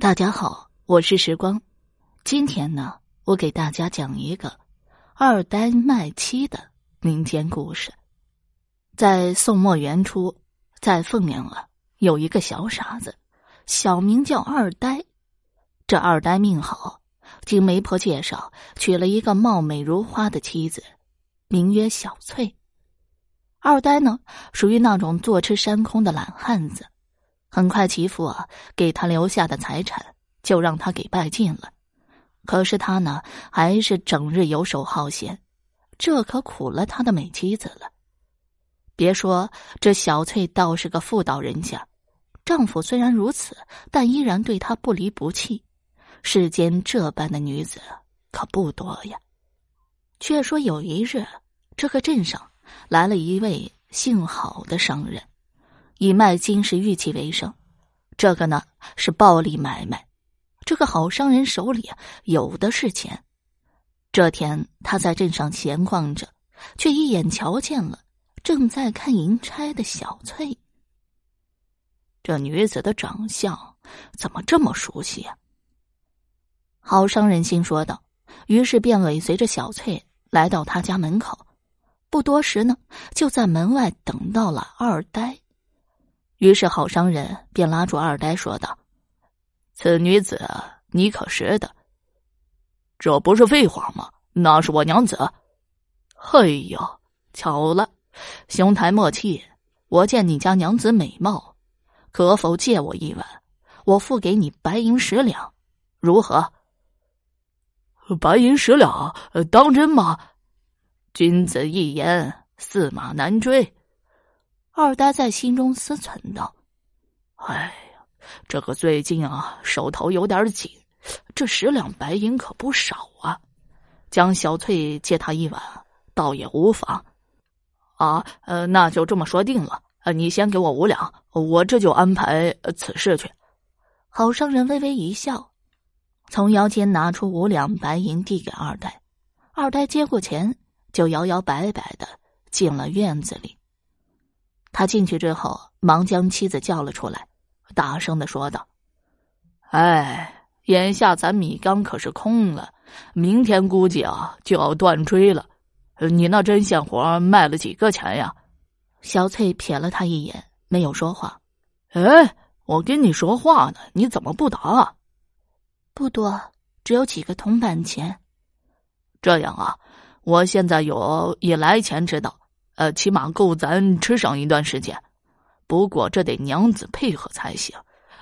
大家好，我是时光。今天呢，我给大家讲一个二呆卖妻的民间故事。在宋末元初，在凤阳啊，有一个小傻子，小名叫二呆。这二呆命好，经媒婆介绍，娶了一个貌美如花的妻子，名曰小翠。二呆呢，属于那种坐吃山空的懒汉子。很快，其父啊给他留下的财产就让他给败尽了。可是他呢，还是整日游手好闲，这可苦了他的美妻子了。别说这小翠倒是个妇道人家，丈夫虽然如此，但依然对她不离不弃。世间这般的女子可不多呀。却说有一日，这个镇上来了一位姓郝的商人。以卖金石玉器为生，这个呢是暴利买卖。这个好商人手里有的是钱。这天他在镇上闲逛着，却一眼瞧见了正在看银钗的小翠。这女子的长相怎么这么熟悉啊？好商人心说道，于是便尾随着小翠来到他家门口。不多时呢，就在门外等到了二呆。于是，好商人便拉住二呆说道：“此女子你可识得？这不是废话吗？那是我娘子。嘿呦，巧了！兄台莫气，我见你家娘子美貌，可否借我一晚？我付给你白银十两，如何？白银十两，当真吗？君子一言，驷马难追。”二呆在心中思忖道：“哎呀，这个最近啊，手头有点紧，这十两白银可不少啊。将小翠借他一晚，倒也无妨。啊，呃，那就这么说定了。呃，你先给我五两，我这就安排此事去。”好商人微微一笑，从腰间拿出五两白银递给二呆。二呆接过钱，就摇摇摆摆的进了院子里。他进去之后，忙将妻子叫了出来，大声的说道：“哎，眼下咱米缸可是空了，明天估计啊就要断炊了。你那针线活卖了几个钱呀？”小翠瞥了他一眼，没有说话。哎，我跟你说话呢，你怎么不答？不多，只有几个铜板钱。这样啊，我现在有一来钱之道。呃，起码够咱吃上一段时间，不过这得娘子配合才行。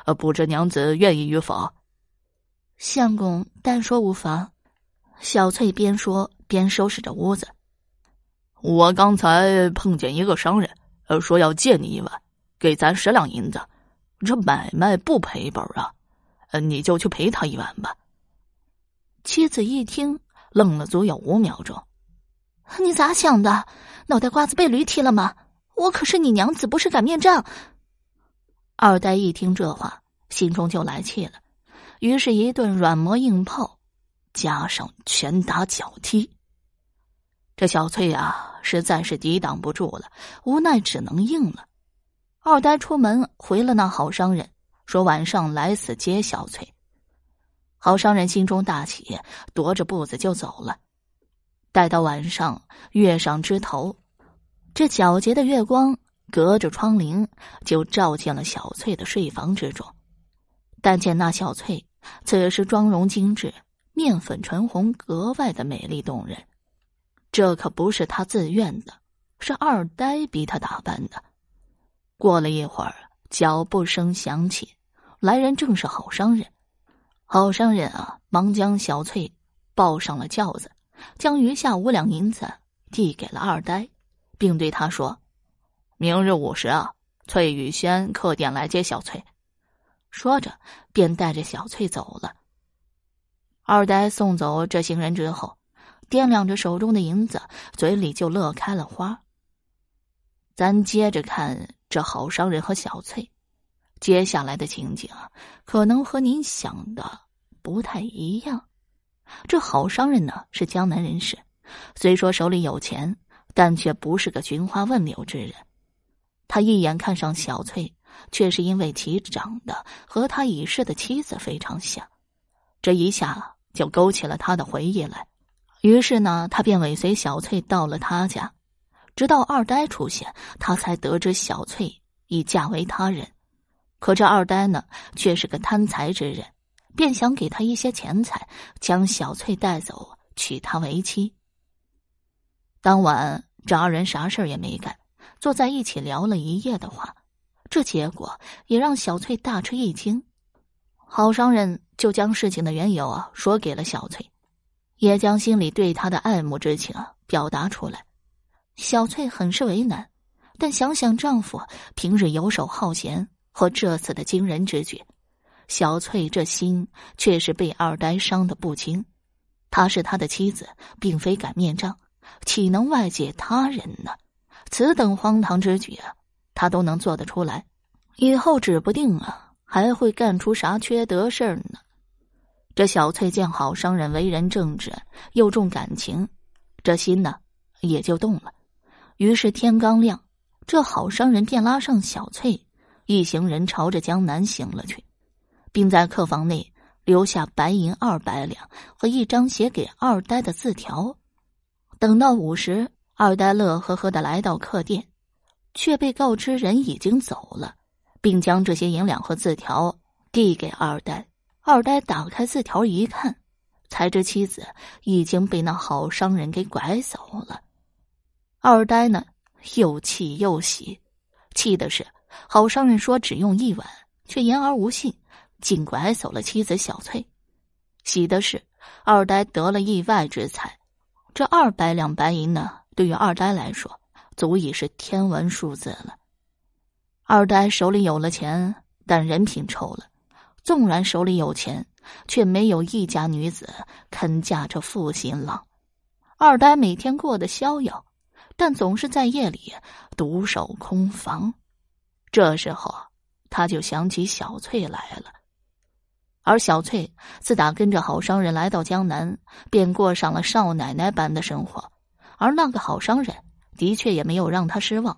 呃，不知娘子愿意与否？相公但说无妨。小翠边说边收拾着屋子。我刚才碰见一个商人，呃，说要借你一碗，给咱十两银子。这买卖不赔本啊，呃，你就去陪他一碗吧。妻子一听，愣了足有五秒钟。你咋想的？脑袋瓜子被驴踢了吗？我可是你娘子，不是擀面杖。二呆一听这话，心中就来气了，于是一顿软磨硬泡，加上拳打脚踢。这小翠啊，实在是抵挡不住了，无奈只能应了。二呆出门回了那好商人，说晚上来此接小翠。好商人心中大喜，踱着步子就走了。待到晚上，月上枝头，这皎洁的月光隔着窗棂就照进了小翠的睡房之中。但见那小翠此时妆容精致，面粉唇红，格外的美丽动人。这可不是她自愿的，是二呆逼她打扮的。过了一会儿，脚步声响起，来人正是好商人。好商人啊，忙将小翠抱上了轿子。将余下五两银子递给了二呆，并对他说：“明日午时啊，翠雨轩客店来接小翠。”说着，便带着小翠走了。二呆送走这行人之后，掂量着手中的银子，嘴里就乐开了花。咱接着看这好商人和小翠，接下来的情景，可能和您想的不太一样。这好商人呢是江南人士，虽说手里有钱，但却不是个寻花问柳之人。他一眼看上小翠，却是因为其长得和他已逝的妻子非常像，这一下就勾起了他的回忆来。于是呢，他便尾随小翠到了他家，直到二呆出现，他才得知小翠已嫁为他人。可这二呆呢，却是个贪财之人，便想给他一些钱财，将小翠带走，娶她为妻。当晚，这二人啥事儿也没干，坐在一起聊了一夜的话。这结果也让小翠大吃一惊。好商人就将事情的缘由啊说给了小翠，也将心里对她的爱慕之情表达出来。小翠很是为难，但想想丈夫平日游手好闲。和这次的惊人之举，小翠这心却是被二呆伤得不轻。她是他的妻子，并非擀面杖，岂能外借他人呢？此等荒唐之举啊，他都能做得出来，以后指不定啊还会干出啥缺德事儿呢。这小翠见好商人为人正直，又重感情，这心呢也就动了。于是天刚亮，这好商人便拉上小翠。一行人朝着江南行了去，并在客房内留下白银二百两和一张写给二呆的字条。等到午时，二呆乐呵呵的来到客店，却被告知人已经走了，并将这些银两和字条递给二呆。二呆打开字条一看，才知妻子已经被那好商人给拐走了。二呆呢，又气又喜，气的是。好商人说只用一晚，却言而无信，竟拐走了妻子小翠。喜的是二呆得了意外之财，这二百两白银呢，对于二呆来说，足以是天文数字了。二呆手里有了钱，但人品臭了。纵然手里有钱，却没有一家女子肯嫁这负心郎。二呆每天过得逍遥，但总是在夜里独守空房。这时候，他就想起小翠来了。而小翠自打跟着好商人来到江南，便过上了少奶奶般的生活。而那个好商人的确也没有让她失望。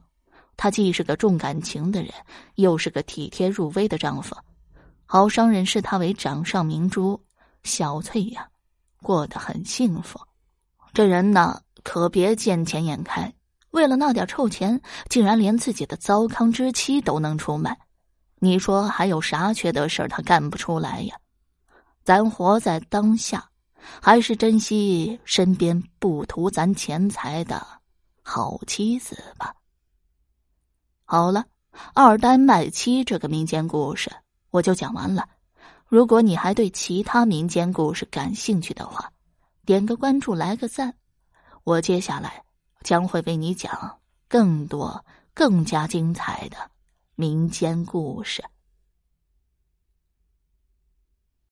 他既是个重感情的人，又是个体贴入微的丈夫。好商人视他为掌上明珠，小翠呀，过得很幸福。这人呢，可别见钱眼开。为了那点臭钱，竟然连自己的糟糠之妻都能出卖，你说还有啥缺德事儿他干不出来呀？咱活在当下，还是珍惜身边不图咱钱财的好妻子吧。好了，二呆卖妻这个民间故事我就讲完了。如果你还对其他民间故事感兴趣的话，点个关注，来个赞，我接下来。将会为你讲更多、更加精彩的民间故事。